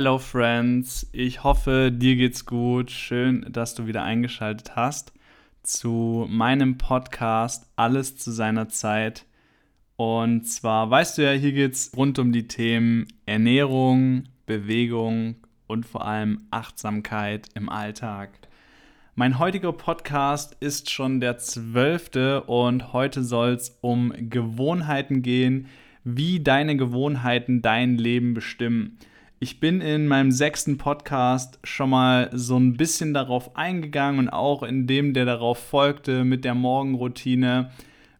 Hello Friends, ich hoffe, dir geht's gut. Schön, dass du wieder eingeschaltet hast zu meinem Podcast Alles zu seiner Zeit. Und zwar weißt du ja, hier geht's rund um die Themen Ernährung, Bewegung und vor allem Achtsamkeit im Alltag. Mein heutiger Podcast ist schon der zwölfte und heute soll es um Gewohnheiten gehen, wie deine Gewohnheiten dein Leben bestimmen. Ich bin in meinem sechsten Podcast schon mal so ein bisschen darauf eingegangen und auch in dem, der darauf folgte mit der Morgenroutine,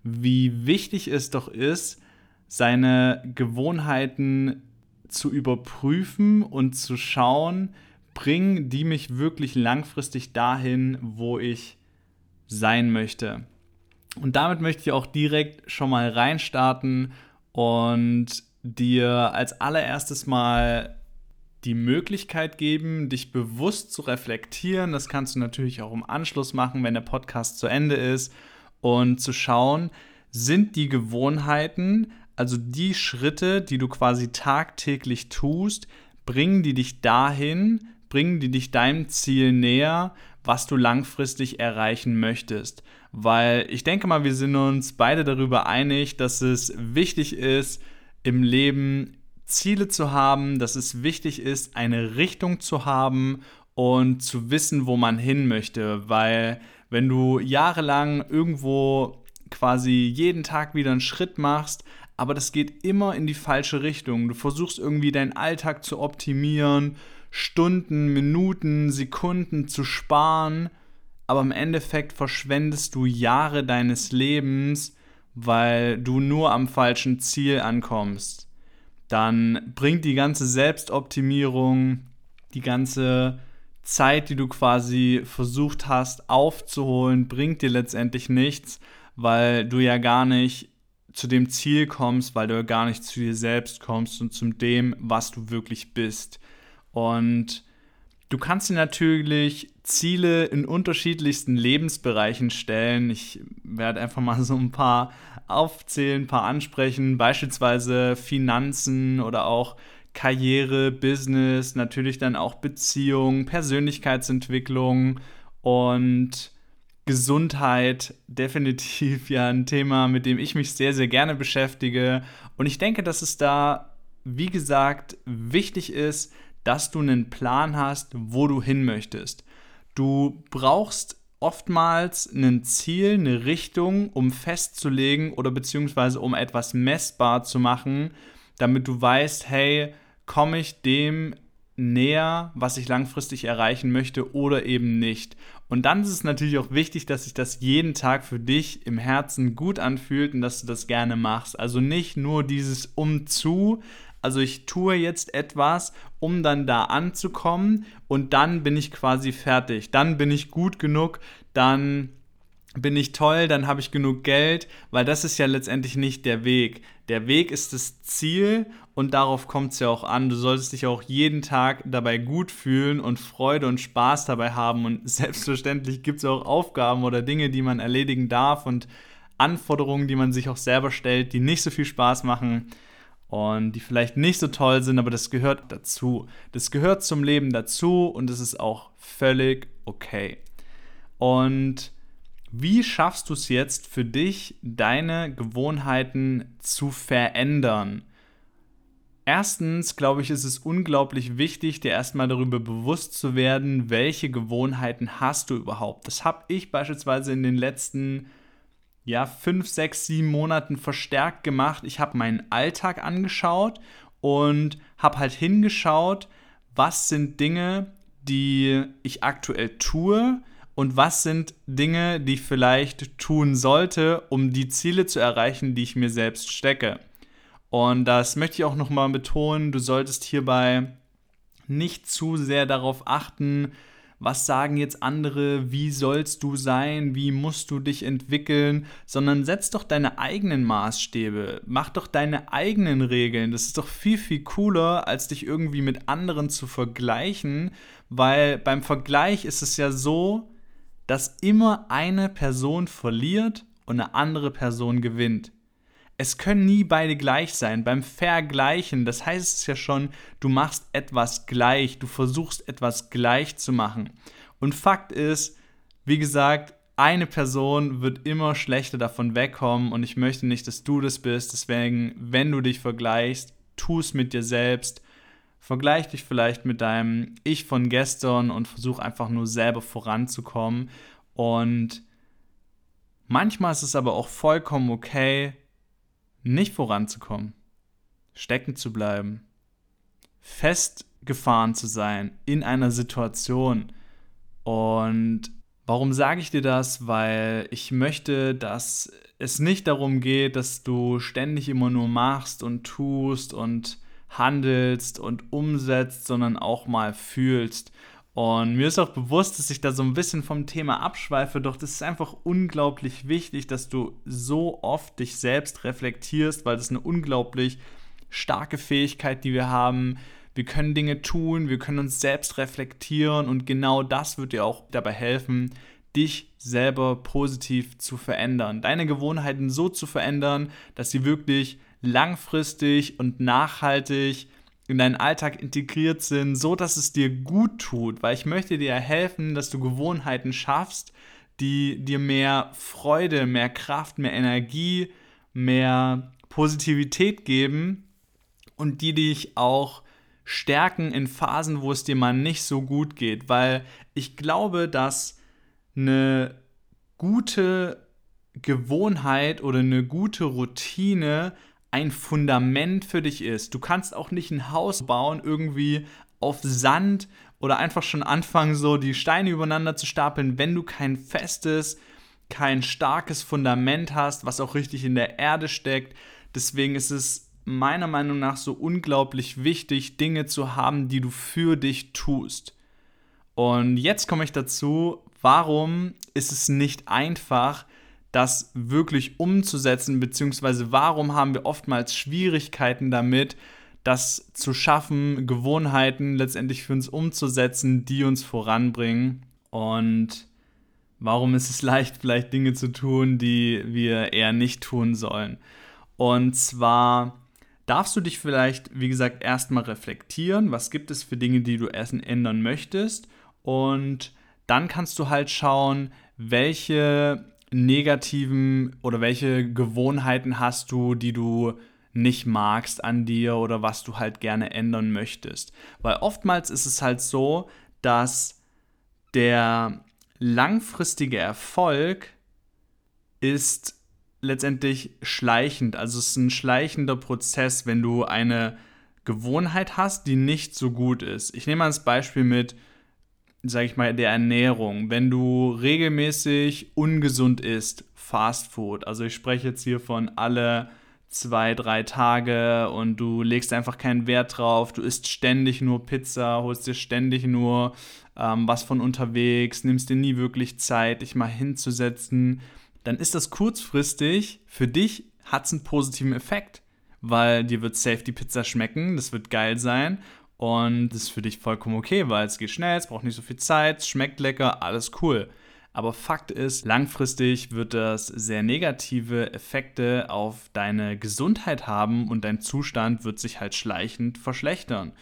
wie wichtig es doch ist, seine Gewohnheiten zu überprüfen und zu schauen, bringen die mich wirklich langfristig dahin, wo ich sein möchte. Und damit möchte ich auch direkt schon mal reinstarten und dir als allererstes mal die Möglichkeit geben, dich bewusst zu reflektieren. Das kannst du natürlich auch im Anschluss machen, wenn der Podcast zu Ende ist. Und zu schauen, sind die Gewohnheiten, also die Schritte, die du quasi tagtäglich tust, bringen die dich dahin, bringen die dich deinem Ziel näher, was du langfristig erreichen möchtest. Weil ich denke mal, wir sind uns beide darüber einig, dass es wichtig ist, im Leben Ziele zu haben, dass es wichtig ist, eine Richtung zu haben und zu wissen, wo man hin möchte. Weil wenn du jahrelang irgendwo quasi jeden Tag wieder einen Schritt machst, aber das geht immer in die falsche Richtung. Du versuchst irgendwie deinen Alltag zu optimieren, Stunden, Minuten, Sekunden zu sparen, aber im Endeffekt verschwendest du Jahre deines Lebens, weil du nur am falschen Ziel ankommst dann bringt die ganze Selbstoptimierung, die ganze Zeit, die du quasi versucht hast aufzuholen, bringt dir letztendlich nichts, weil du ja gar nicht zu dem Ziel kommst, weil du gar nicht zu dir selbst kommst und zu dem, was du wirklich bist. Und du kannst dir natürlich Ziele in unterschiedlichsten Lebensbereichen stellen. Ich werde einfach mal so ein paar aufzählen, ein paar ansprechen, beispielsweise Finanzen oder auch Karriere, Business, natürlich dann auch Beziehung, Persönlichkeitsentwicklung und Gesundheit, definitiv ja ein Thema, mit dem ich mich sehr, sehr gerne beschäftige. Und ich denke, dass es da, wie gesagt, wichtig ist, dass du einen Plan hast, wo du hin möchtest. Du brauchst oftmals ein Ziel, eine Richtung, um festzulegen oder beziehungsweise um etwas messbar zu machen, damit du weißt, hey, komme ich dem näher, was ich langfristig erreichen möchte oder eben nicht. Und dann ist es natürlich auch wichtig, dass sich das jeden Tag für dich im Herzen gut anfühlt und dass du das gerne machst. Also nicht nur dieses Umzu, also ich tue jetzt etwas, um dann da anzukommen und dann bin ich quasi fertig. Dann bin ich gut genug, dann bin ich toll, dann habe ich genug Geld, weil das ist ja letztendlich nicht der Weg. Der Weg ist das Ziel und darauf kommt es ja auch an. Du solltest dich auch jeden Tag dabei gut fühlen und Freude und Spaß dabei haben. Und selbstverständlich gibt es auch Aufgaben oder Dinge, die man erledigen darf und Anforderungen, die man sich auch selber stellt, die nicht so viel Spaß machen und die vielleicht nicht so toll sind, aber das gehört dazu. Das gehört zum Leben dazu und es ist auch völlig okay. Und wie schaffst du es jetzt für dich, deine Gewohnheiten zu verändern? Erstens, glaube ich, ist es unglaublich wichtig, dir erstmal darüber bewusst zu werden, welche Gewohnheiten hast du überhaupt. Das habe ich beispielsweise in den letzten ja, fünf, sechs, sieben Monaten verstärkt gemacht. Ich habe meinen Alltag angeschaut und habe halt hingeschaut, was sind Dinge, die ich aktuell tue und was sind Dinge, die ich vielleicht tun sollte, um die Ziele zu erreichen, die ich mir selbst stecke. Und das möchte ich auch nochmal betonen, du solltest hierbei nicht zu sehr darauf achten, was sagen jetzt andere, wie sollst du sein, wie musst du dich entwickeln, sondern setz doch deine eigenen Maßstäbe, mach doch deine eigenen Regeln. Das ist doch viel, viel cooler, als dich irgendwie mit anderen zu vergleichen, weil beim Vergleich ist es ja so, dass immer eine Person verliert und eine andere Person gewinnt. Es können nie beide gleich sein. Beim Vergleichen, das heißt es ja schon, du machst etwas gleich, du versuchst etwas gleich zu machen. Und Fakt ist, wie gesagt, eine Person wird immer schlechter davon wegkommen und ich möchte nicht, dass du das bist. Deswegen, wenn du dich vergleichst, tu es mit dir selbst. Vergleich dich vielleicht mit deinem Ich von gestern und versuch einfach nur selber voranzukommen. Und manchmal ist es aber auch vollkommen okay, nicht voranzukommen, stecken zu bleiben, festgefahren zu sein in einer Situation. Und Warum sage ich dir das? Weil ich möchte, dass es nicht darum geht, dass du ständig immer nur machst und tust und handelst und umsetzt, sondern auch mal fühlst. Und mir ist auch bewusst, dass ich da so ein bisschen vom Thema abschweife, doch das ist einfach unglaublich wichtig, dass du so oft dich selbst reflektierst, weil das ist eine unglaublich starke Fähigkeit, die wir haben, wir können Dinge tun, wir können uns selbst reflektieren und genau das wird dir auch dabei helfen, dich selber positiv zu verändern. Deine Gewohnheiten so zu verändern, dass sie wirklich langfristig und nachhaltig in deinen Alltag integriert sind, so dass es dir gut tut, weil ich möchte dir helfen, dass du Gewohnheiten schaffst, die dir mehr Freude, mehr Kraft, mehr Energie, mehr Positivität geben und die dich auch stärken in Phasen, wo es dir mal nicht so gut geht, weil ich glaube, dass eine gute Gewohnheit oder eine gute Routine ein Fundament für dich ist. Du kannst auch nicht ein Haus bauen irgendwie auf Sand oder einfach schon anfangen, so die Steine übereinander zu stapeln, wenn du kein festes, kein starkes Fundament hast, was auch richtig in der Erde steckt. Deswegen ist es meiner Meinung nach so unglaublich wichtig, Dinge zu haben, die du für dich tust. Und jetzt komme ich dazu, warum ist es nicht einfach, das wirklich umzusetzen, beziehungsweise warum haben wir oftmals Schwierigkeiten damit, das zu schaffen, Gewohnheiten letztendlich für uns umzusetzen, die uns voranbringen. Und warum ist es leicht, vielleicht Dinge zu tun, die wir eher nicht tun sollen. Und zwar darfst du dich vielleicht, wie gesagt, erstmal reflektieren, was gibt es für Dinge, die du erst ändern möchtest. Und dann kannst du halt schauen, welche negativen oder welche Gewohnheiten hast du, die du nicht magst an dir oder was du halt gerne ändern möchtest. Weil oftmals ist es halt so, dass der langfristige Erfolg ist letztendlich schleichend. Also es ist ein schleichender Prozess, wenn du eine Gewohnheit hast, die nicht so gut ist. Ich nehme mal das Beispiel mit, sage ich mal, der Ernährung. Wenn du regelmäßig ungesund isst, Fast Food, also ich spreche jetzt hier von alle zwei, drei Tage und du legst einfach keinen Wert drauf, du isst ständig nur Pizza, holst dir ständig nur ähm, was von unterwegs, nimmst dir nie wirklich Zeit, dich mal hinzusetzen, dann ist das kurzfristig für dich hat es einen positiven Effekt, weil dir wird safe die Pizza schmecken, das wird geil sein und das ist für dich vollkommen okay, weil es geht schnell, es braucht nicht so viel Zeit, es schmeckt lecker, alles cool. Aber Fakt ist, langfristig wird das sehr negative Effekte auf deine Gesundheit haben und dein Zustand wird sich halt schleichend verschlechtern.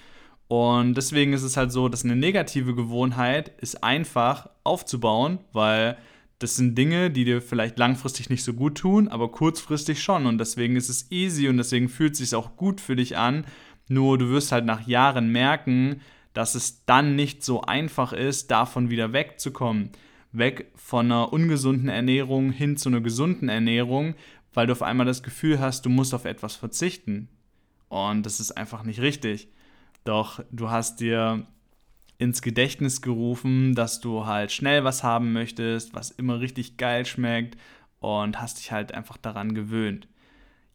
Und deswegen ist es halt so, dass eine negative Gewohnheit ist einfach aufzubauen, weil das sind Dinge, die dir vielleicht langfristig nicht so gut tun, aber kurzfristig schon. Und deswegen ist es easy und deswegen fühlt es sich auch gut für dich an. Nur du wirst halt nach Jahren merken, dass es dann nicht so einfach ist, davon wieder wegzukommen. Weg von einer ungesunden Ernährung hin zu einer gesunden Ernährung, weil du auf einmal das Gefühl hast, du musst auf etwas verzichten. Und das ist einfach nicht richtig. Doch du hast dir ins Gedächtnis gerufen, dass du halt schnell was haben möchtest, was immer richtig geil schmeckt und hast dich halt einfach daran gewöhnt.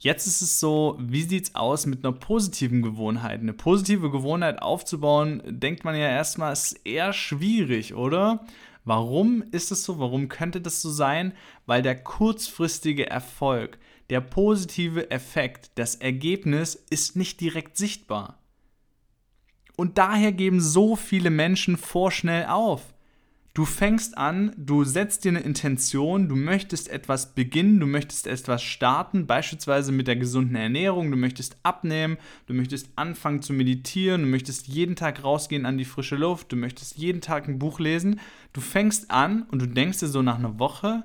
Jetzt ist es so, wie sieht es aus mit einer positiven Gewohnheit? Eine positive Gewohnheit aufzubauen, denkt man ja erstmal, ist eher schwierig, oder? Warum ist es so? Warum könnte das so sein? Weil der kurzfristige Erfolg, der positive Effekt, das Ergebnis ist nicht direkt sichtbar. Und daher geben so viele Menschen vorschnell auf. Du fängst an, du setzt dir eine Intention, du möchtest etwas beginnen, du möchtest etwas starten, beispielsweise mit der gesunden Ernährung, du möchtest abnehmen, du möchtest anfangen zu meditieren, du möchtest jeden Tag rausgehen an die frische Luft, du möchtest jeden Tag ein Buch lesen. Du fängst an und du denkst dir so nach einer Woche,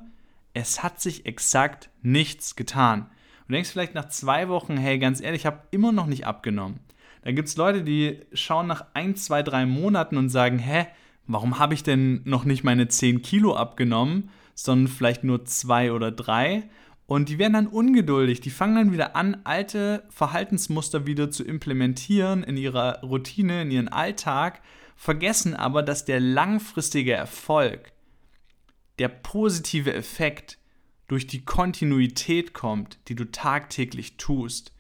es hat sich exakt nichts getan. Du denkst vielleicht nach zwei Wochen, hey, ganz ehrlich, ich habe immer noch nicht abgenommen. Dann gibt es Leute, die schauen nach ein, zwei, drei Monaten und sagen, hä, warum habe ich denn noch nicht meine 10 Kilo abgenommen, sondern vielleicht nur zwei oder drei? Und die werden dann ungeduldig, die fangen dann wieder an, alte Verhaltensmuster wieder zu implementieren in ihrer Routine, in ihren Alltag, vergessen aber, dass der langfristige Erfolg, der positive Effekt durch die Kontinuität kommt, die du tagtäglich tust.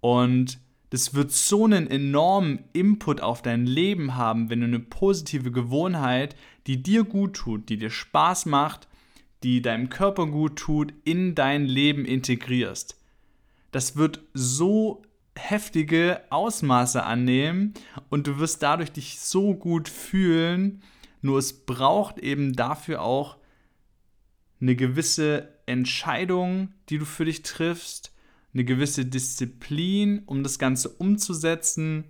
Und das wird so einen enormen Input auf dein Leben haben, wenn du eine positive Gewohnheit, die dir gut tut, die dir Spaß macht, die deinem Körper gut tut, in dein Leben integrierst. Das wird so heftige Ausmaße annehmen und du wirst dadurch dich so gut fühlen. Nur es braucht eben dafür auch eine gewisse Entscheidung, die du für dich triffst eine gewisse Disziplin, um das Ganze umzusetzen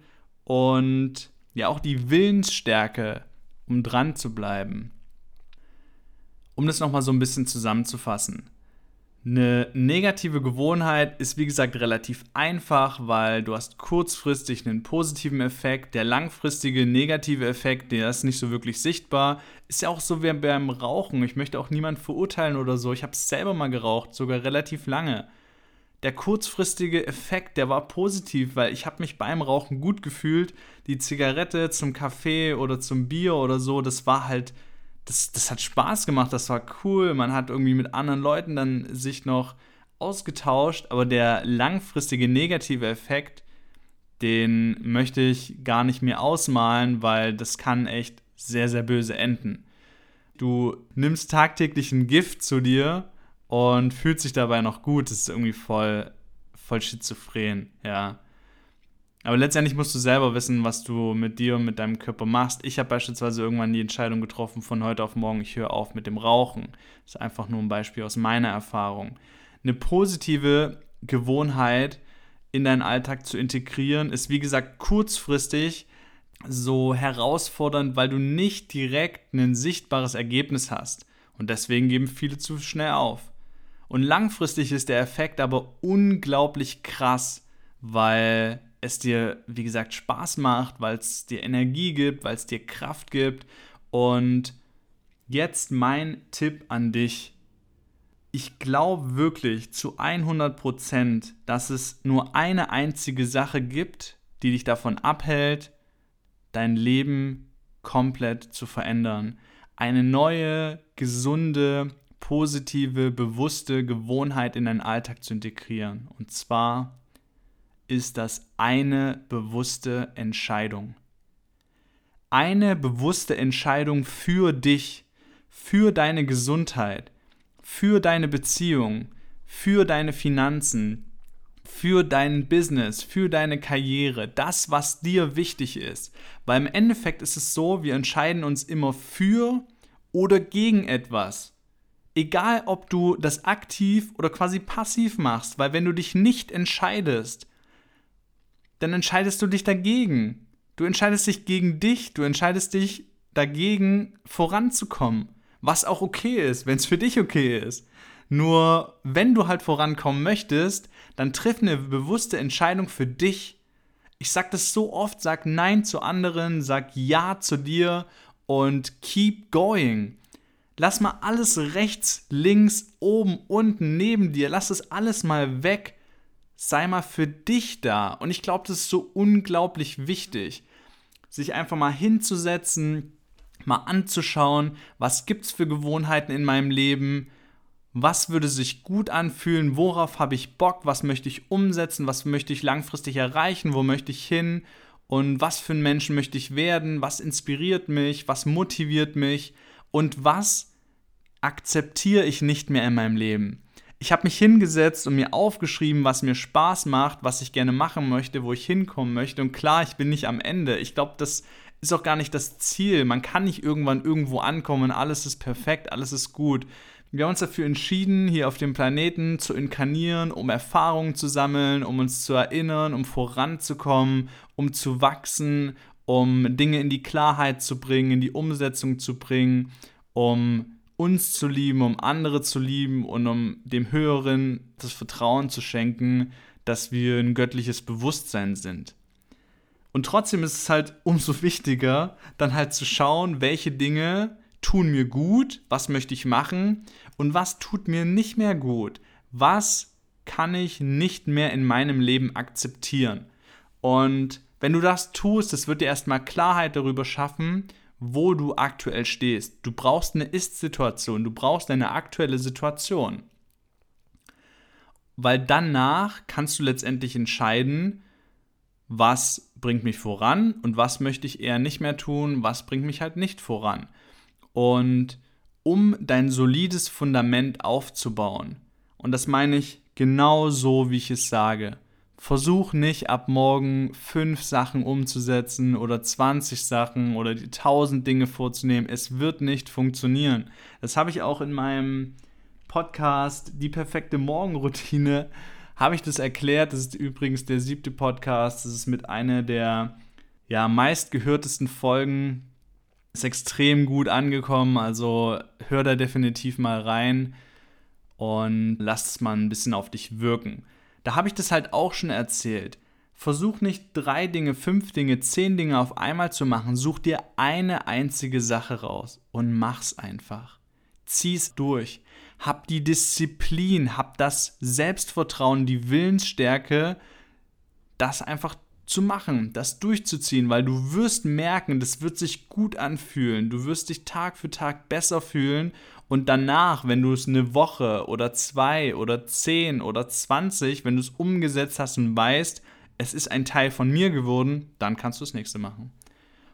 und ja auch die Willensstärke, um dran zu bleiben. Um das nochmal so ein bisschen zusammenzufassen. Eine negative Gewohnheit ist wie gesagt relativ einfach, weil du hast kurzfristig einen positiven Effekt. Der langfristige negative Effekt, der ist nicht so wirklich sichtbar. Ist ja auch so wie beim Rauchen. Ich möchte auch niemanden verurteilen oder so. Ich habe es selber mal geraucht, sogar relativ lange der kurzfristige Effekt, der war positiv, weil ich habe mich beim Rauchen gut gefühlt. Die Zigarette zum Kaffee oder zum Bier oder so, das war halt, das, das hat Spaß gemacht, das war cool. Man hat irgendwie mit anderen Leuten dann sich noch ausgetauscht, aber der langfristige negative Effekt, den möchte ich gar nicht mehr ausmalen, weil das kann echt sehr, sehr böse enden. Du nimmst tagtäglich ein Gift zu dir und fühlt sich dabei noch gut. Das ist irgendwie voll, voll schizophren, ja. Aber letztendlich musst du selber wissen, was du mit dir und mit deinem Körper machst. Ich habe beispielsweise irgendwann die Entscheidung getroffen, von heute auf morgen, ich höre auf mit dem Rauchen. Das ist einfach nur ein Beispiel aus meiner Erfahrung. Eine positive Gewohnheit in deinen Alltag zu integrieren, ist wie gesagt kurzfristig so herausfordernd, weil du nicht direkt ein sichtbares Ergebnis hast. Und deswegen geben viele zu schnell auf. Und langfristig ist der Effekt aber unglaublich krass, weil es dir, wie gesagt, Spaß macht, weil es dir Energie gibt, weil es dir Kraft gibt. Und jetzt mein Tipp an dich. Ich glaube wirklich zu 100%, dass es nur eine einzige Sache gibt, die dich davon abhält, dein Leben komplett zu verändern. Eine neue, gesunde, positive, bewusste Gewohnheit in deinen Alltag zu integrieren. Und zwar ist das eine bewusste Entscheidung. Eine bewusste Entscheidung für dich, für deine Gesundheit, für deine Beziehung, für deine Finanzen, für dein Business, für deine Karriere, das, was dir wichtig ist. Weil im Endeffekt ist es so, wir entscheiden uns immer für oder gegen etwas egal ob du das aktiv oder quasi passiv machst, weil wenn du dich nicht entscheidest, dann entscheidest du dich dagegen. Du entscheidest dich gegen dich, du entscheidest dich dagegen voranzukommen, was auch okay ist, wenn es für dich okay ist. Nur wenn du halt vorankommen möchtest, dann triff eine bewusste Entscheidung für dich. Ich sag das so oft, sag Nein zu anderen, sag Ja zu dir und keep going. Lass mal alles rechts, links, oben, unten, neben dir, lass es alles mal weg. Sei mal für dich da. Und ich glaube, das ist so unglaublich wichtig, sich einfach mal hinzusetzen, mal anzuschauen, was gibt es für Gewohnheiten in meinem Leben, was würde sich gut anfühlen, worauf habe ich Bock, was möchte ich umsetzen, was möchte ich langfristig erreichen, wo möchte ich hin? Und was für ein Menschen möchte ich werden, was inspiriert mich, was motiviert mich und was akzeptiere ich nicht mehr in meinem Leben. Ich habe mich hingesetzt und mir aufgeschrieben, was mir Spaß macht, was ich gerne machen möchte, wo ich hinkommen möchte. Und klar, ich bin nicht am Ende. Ich glaube, das ist auch gar nicht das Ziel. Man kann nicht irgendwann irgendwo ankommen, alles ist perfekt, alles ist gut. Wir haben uns dafür entschieden, hier auf dem Planeten zu inkarnieren, um Erfahrungen zu sammeln, um uns zu erinnern, um voranzukommen, um zu wachsen, um Dinge in die Klarheit zu bringen, in die Umsetzung zu bringen, um uns zu lieben, um andere zu lieben und um dem Höheren das Vertrauen zu schenken, dass wir ein göttliches Bewusstsein sind. Und trotzdem ist es halt umso wichtiger, dann halt zu schauen, welche Dinge tun mir gut, was möchte ich machen und was tut mir nicht mehr gut. Was kann ich nicht mehr in meinem Leben akzeptieren? Und wenn du das tust, das wird dir erstmal Klarheit darüber schaffen, wo du aktuell stehst. Du brauchst eine Ist-Situation, du brauchst eine aktuelle Situation weil danach kannst du letztendlich entscheiden, was bringt mich voran und was möchte ich eher nicht mehr tun, was bringt mich halt nicht voran. Und um dein solides Fundament aufzubauen, und das meine ich genau so, wie ich es sage, versuch nicht ab morgen fünf Sachen umzusetzen oder 20 Sachen oder die tausend Dinge vorzunehmen. Es wird nicht funktionieren. Das habe ich auch in meinem Podcast Die perfekte Morgenroutine habe ich das erklärt. Das ist übrigens der siebte Podcast. Das ist mit einer der ja, meistgehörtesten Folgen. Ist extrem gut angekommen. Also hör da definitiv mal rein und lass es mal ein bisschen auf dich wirken. Da habe ich das halt auch schon erzählt. Versuch nicht drei Dinge, fünf Dinge, zehn Dinge auf einmal zu machen. Such dir eine einzige Sache raus und mach's einfach. Zieh's durch hab die Disziplin, hab das Selbstvertrauen, die Willensstärke, das einfach zu machen, das durchzuziehen, weil du wirst merken, das wird sich gut anfühlen, du wirst dich Tag für Tag besser fühlen und danach, wenn du es eine Woche oder zwei oder zehn oder zwanzig, wenn du es umgesetzt hast und weißt, es ist ein Teil von mir geworden, dann kannst du das nächste machen.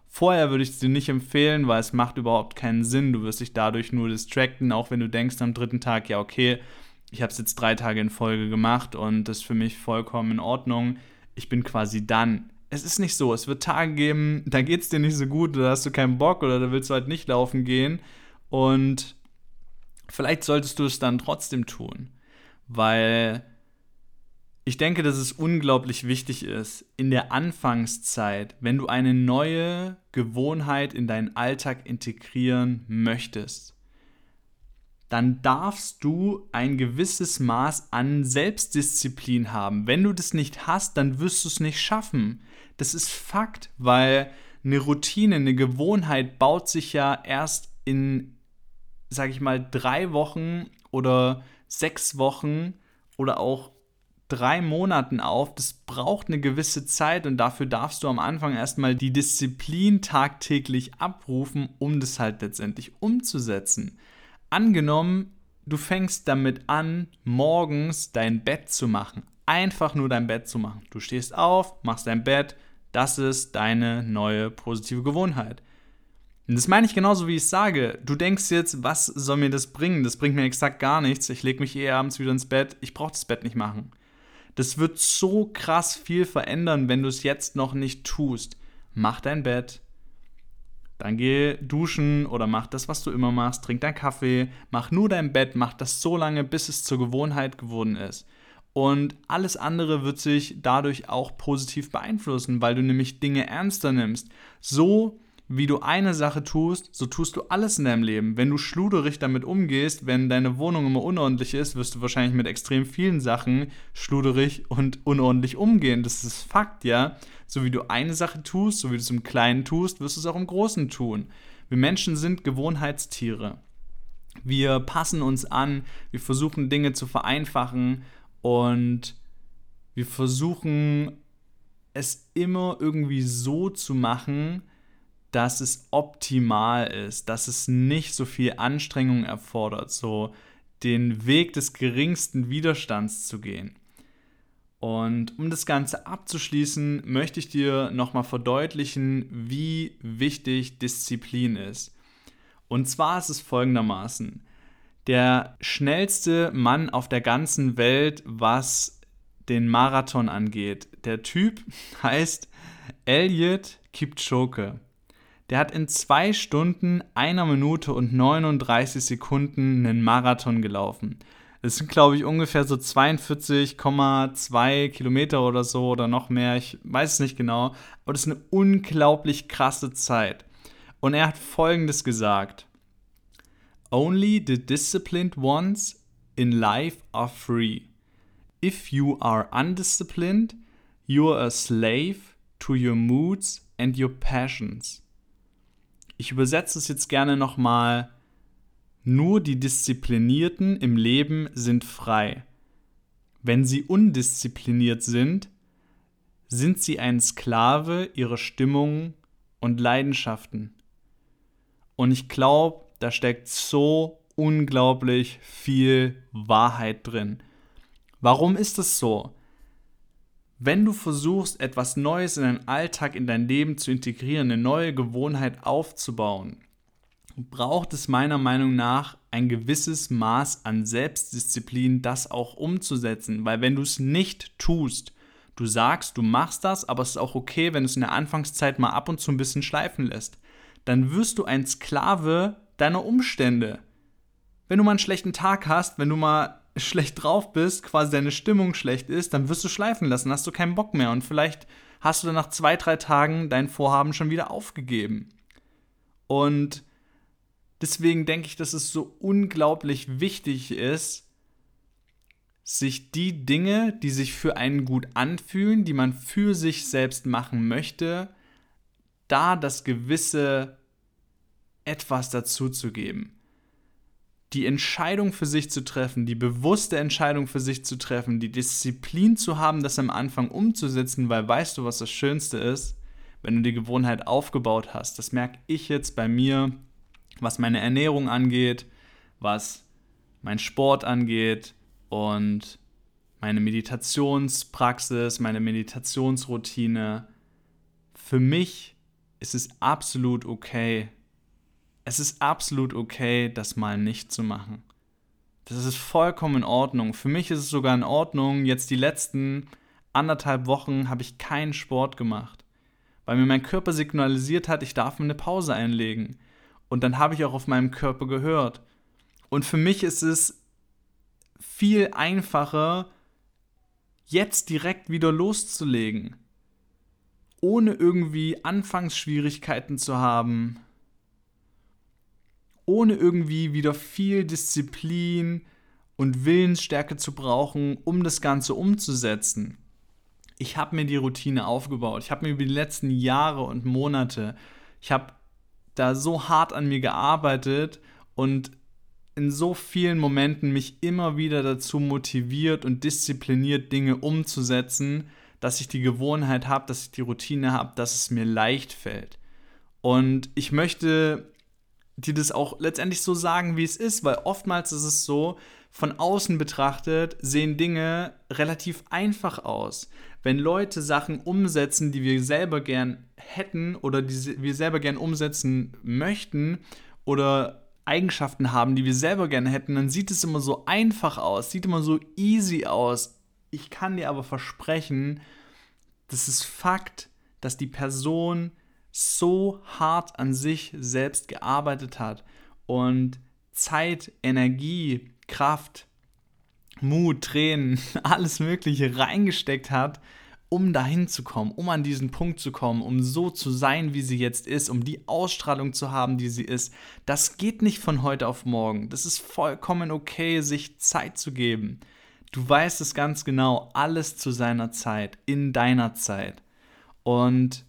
Vorher würde ich es dir nicht empfehlen, weil es macht überhaupt keinen Sinn. Du wirst dich dadurch nur distracten, auch wenn du denkst am dritten Tag, ja, okay, ich habe es jetzt drei Tage in Folge gemacht und das ist für mich vollkommen in Ordnung. Ich bin quasi dann. Es ist nicht so. Es wird Tage geben, da geht es dir nicht so gut, da hast du keinen Bock oder da willst du halt nicht laufen gehen. Und vielleicht solltest du es dann trotzdem tun, weil ich denke, dass es unglaublich wichtig ist, in der Anfangszeit, wenn du eine neue Gewohnheit in deinen Alltag integrieren möchtest, dann darfst du ein gewisses Maß an Selbstdisziplin haben. Wenn du das nicht hast, dann wirst du es nicht schaffen. Das ist Fakt, weil eine Routine, eine Gewohnheit baut sich ja erst in, sag ich mal, drei Wochen oder sechs Wochen oder auch drei Monaten auf. Das braucht eine gewisse Zeit und dafür darfst du am Anfang erstmal die Disziplin tagtäglich abrufen, um das halt letztendlich umzusetzen. Angenommen, du fängst damit an, morgens dein Bett zu machen. Einfach nur dein Bett zu machen. Du stehst auf, machst dein Bett. Das ist deine neue positive Gewohnheit. Und das meine ich genauso, wie ich sage. Du denkst jetzt, was soll mir das bringen? Das bringt mir exakt gar nichts. Ich lege mich eh abends wieder ins Bett. Ich brauche das Bett nicht machen. Das wird so krass viel verändern, wenn du es jetzt noch nicht tust. Mach dein Bett, dann geh duschen oder mach das, was du immer machst, trink deinen Kaffee, mach nur dein Bett, mach das so lange, bis es zur Gewohnheit geworden ist. Und alles andere wird sich dadurch auch positiv beeinflussen, weil du nämlich Dinge ernster nimmst. So wie du eine Sache tust, so tust du alles in deinem Leben. Wenn du schluderig damit umgehst, wenn deine Wohnung immer unordentlich ist, wirst du wahrscheinlich mit extrem vielen Sachen schluderig und unordentlich umgehen. Das ist Fakt, ja. So wie du eine Sache tust, so wie du es im Kleinen tust, wirst du es auch im Großen tun. Wir Menschen sind Gewohnheitstiere. Wir passen uns an, wir versuchen Dinge zu vereinfachen und wir versuchen es immer irgendwie so zu machen, dass es optimal ist, dass es nicht so viel Anstrengung erfordert, so den Weg des geringsten Widerstands zu gehen. Und um das Ganze abzuschließen, möchte ich dir nochmal verdeutlichen, wie wichtig Disziplin ist. Und zwar ist es folgendermaßen. Der schnellste Mann auf der ganzen Welt, was den Marathon angeht. Der Typ heißt Elliot Kipchoge. Der hat in zwei Stunden, einer Minute und 39 Sekunden einen Marathon gelaufen. Das sind, glaube ich, ungefähr so 42,2 Kilometer oder so oder noch mehr. Ich weiß es nicht genau. Aber das ist eine unglaublich krasse Zeit. Und er hat Folgendes gesagt. Only the disciplined ones in life are free. If you are undisciplined, you are a slave to your moods and your passions. Ich übersetze es jetzt gerne nochmal nur die Disziplinierten im Leben sind frei. Wenn sie undiszipliniert sind, sind sie ein Sklave ihrer Stimmungen und Leidenschaften. Und ich glaube, da steckt so unglaublich viel Wahrheit drin. Warum ist es so? Wenn du versuchst, etwas Neues in deinen Alltag, in dein Leben zu integrieren, eine neue Gewohnheit aufzubauen, braucht es meiner Meinung nach ein gewisses Maß an Selbstdisziplin, das auch umzusetzen. Weil wenn du es nicht tust, du sagst, du machst das, aber es ist auch okay, wenn du es in der Anfangszeit mal ab und zu ein bisschen schleifen lässt, dann wirst du ein Sklave deiner Umstände. Wenn du mal einen schlechten Tag hast, wenn du mal schlecht drauf bist, quasi deine Stimmung schlecht ist, dann wirst du schleifen lassen, hast du keinen Bock mehr und vielleicht hast du dann nach zwei, drei Tagen dein Vorhaben schon wieder aufgegeben. Und Deswegen denke ich, dass es so unglaublich wichtig ist, sich die Dinge, die sich für einen gut anfühlen, die man für sich selbst machen möchte, da das gewisse etwas dazu zu geben. Die Entscheidung für sich zu treffen, die bewusste Entscheidung für sich zu treffen, die Disziplin zu haben, das am Anfang umzusetzen, weil weißt du, was das Schönste ist, wenn du die Gewohnheit aufgebaut hast. Das merke ich jetzt bei mir was meine Ernährung angeht, was mein Sport angeht und meine Meditationspraxis, meine Meditationsroutine. Für mich ist es absolut okay. Es ist absolut okay, das mal nicht zu machen. Das ist vollkommen in Ordnung. Für mich ist es sogar in Ordnung. Jetzt die letzten anderthalb Wochen habe ich keinen Sport gemacht, weil mir mein Körper signalisiert hat, ich darf mir eine Pause einlegen. Und dann habe ich auch auf meinem Körper gehört. Und für mich ist es viel einfacher, jetzt direkt wieder loszulegen. Ohne irgendwie Anfangsschwierigkeiten zu haben. Ohne irgendwie wieder viel Disziplin und Willensstärke zu brauchen, um das Ganze umzusetzen. Ich habe mir die Routine aufgebaut. Ich habe mir über die letzten Jahre und Monate, ich habe da so hart an mir gearbeitet und in so vielen Momenten mich immer wieder dazu motiviert und diszipliniert, Dinge umzusetzen, dass ich die Gewohnheit habe, dass ich die Routine habe, dass es mir leicht fällt. Und ich möchte dir das auch letztendlich so sagen, wie es ist, weil oftmals ist es so, von außen betrachtet sehen Dinge relativ einfach aus. Wenn Leute Sachen umsetzen, die wir selber gern hätten oder die wir selber gern umsetzen möchten oder Eigenschaften haben, die wir selber gerne hätten, dann sieht es immer so einfach aus, sieht immer so easy aus. Ich kann dir aber versprechen, das ist Fakt, dass die Person so hart an sich selbst gearbeitet hat und Zeit, Energie, Kraft, Mut, Tränen, alles Mögliche reingesteckt hat, um dahin zu kommen, um an diesen Punkt zu kommen, um so zu sein, wie sie jetzt ist, um die Ausstrahlung zu haben, die sie ist. Das geht nicht von heute auf morgen. Das ist vollkommen okay, sich Zeit zu geben. Du weißt es ganz genau, alles zu seiner Zeit, in deiner Zeit. Und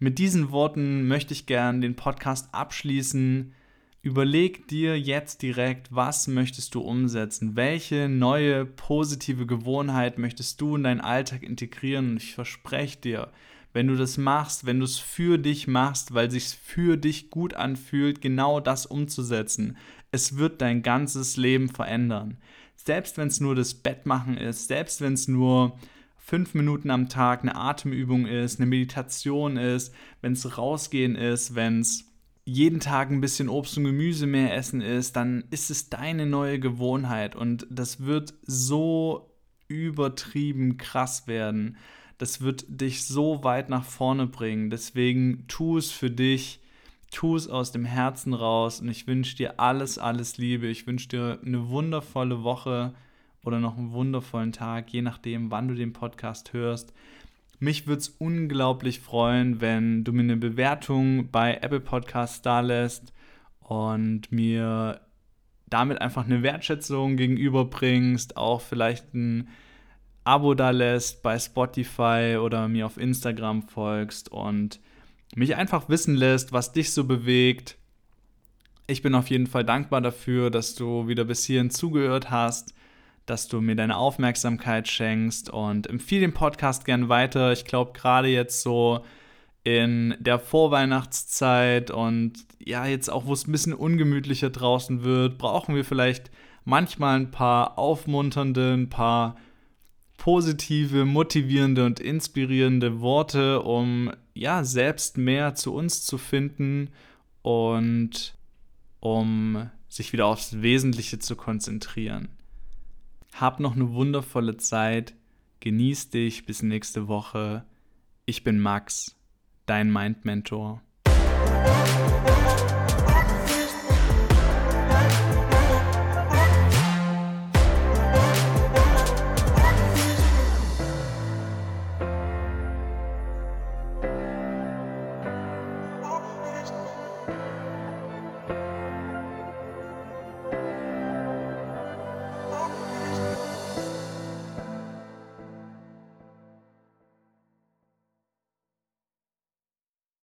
mit diesen Worten möchte ich gern den Podcast abschließen. Überleg dir jetzt direkt, was möchtest du umsetzen? Welche neue positive Gewohnheit möchtest du in deinen Alltag integrieren? Und ich verspreche dir, wenn du das machst, wenn du es für dich machst, weil sich für dich gut anfühlt, genau das umzusetzen, es wird dein ganzes Leben verändern. Selbst wenn es nur das Bett machen ist, selbst wenn es nur fünf Minuten am Tag eine Atemübung ist, eine Meditation ist, wenn es rausgehen ist, wenn es jeden Tag ein bisschen Obst und Gemüse mehr essen ist, dann ist es deine neue Gewohnheit und das wird so übertrieben krass werden, das wird dich so weit nach vorne bringen. Deswegen tu es für dich, tu es aus dem Herzen raus und ich wünsche dir alles, alles Liebe. Ich wünsche dir eine wundervolle Woche oder noch einen wundervollen Tag, je nachdem, wann du den Podcast hörst. Mich würde es unglaublich freuen, wenn du mir eine Bewertung bei Apple Podcasts da lässt und mir damit einfach eine Wertschätzung gegenüberbringst, auch vielleicht ein Abo da lässt bei Spotify oder mir auf Instagram folgst und mich einfach wissen lässt, was dich so bewegt. Ich bin auf jeden Fall dankbar dafür, dass du wieder bis hierhin zugehört hast, dass du mir deine Aufmerksamkeit schenkst und empfehle den Podcast gern weiter. Ich glaube, gerade jetzt so in der Vorweihnachtszeit und ja, jetzt auch, wo es ein bisschen ungemütlicher draußen wird, brauchen wir vielleicht manchmal ein paar aufmunternde, ein paar positive, motivierende und inspirierende Worte, um ja selbst mehr zu uns zu finden und um sich wieder aufs Wesentliche zu konzentrieren. Hab noch eine wundervolle Zeit, genieß dich bis nächste Woche. Ich bin Max dein Mind-Mentor.